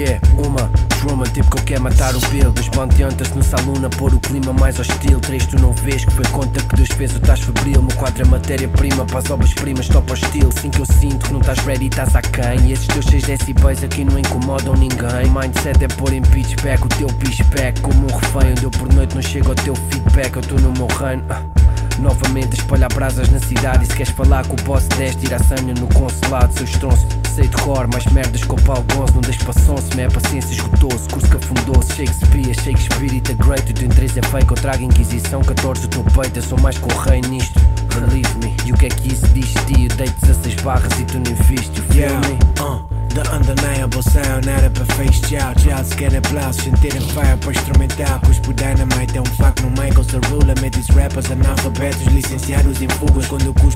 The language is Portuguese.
Shit. Yeah, uma Truman, tipo que eu quero matar o Bill Dos bandeantas no salão a pôr o clima mais hostil. Três tu não vês que foi conta que Deus fez o estás febril. Meu quadro é matéria-prima para as obras-primas top hostil. Assim que eu sinto que não estás ready estás aquém. E esses teus 6 decibéis aqui não incomodam ninguém. Mindset é pôr em pitchback o teu pitchback Como um refém. Onde eu por noite não chego ao teu feedback Eu estou no meu reino. Ah. Novamente a espalhar brasas na cidade. E se queres falar com o boss deste à senha no consulado. Seu estronço, sei de cor Mais merdas com o pau gonço Não deixes passão-se, minha paciência esgotou-se Curso que afundou-se, Shakespeare, Shakespeare é great O teu interesse é fake, eu trago Inquisição 14 do teu peito, eu sou mais que o rei nisto Believe me, e o que é que isso diz de ti? Eu dei 16 barras e tu nem viste, feel Yeah, me? uh, the undeniable sound Era para face tchau, tchau Se quer aplausos, sentirem fire para instrumental Cuspo dynamite é um facto no Michael Cerula Mete os rappers analfabetos, licenciados em fugas Quando eu cuspo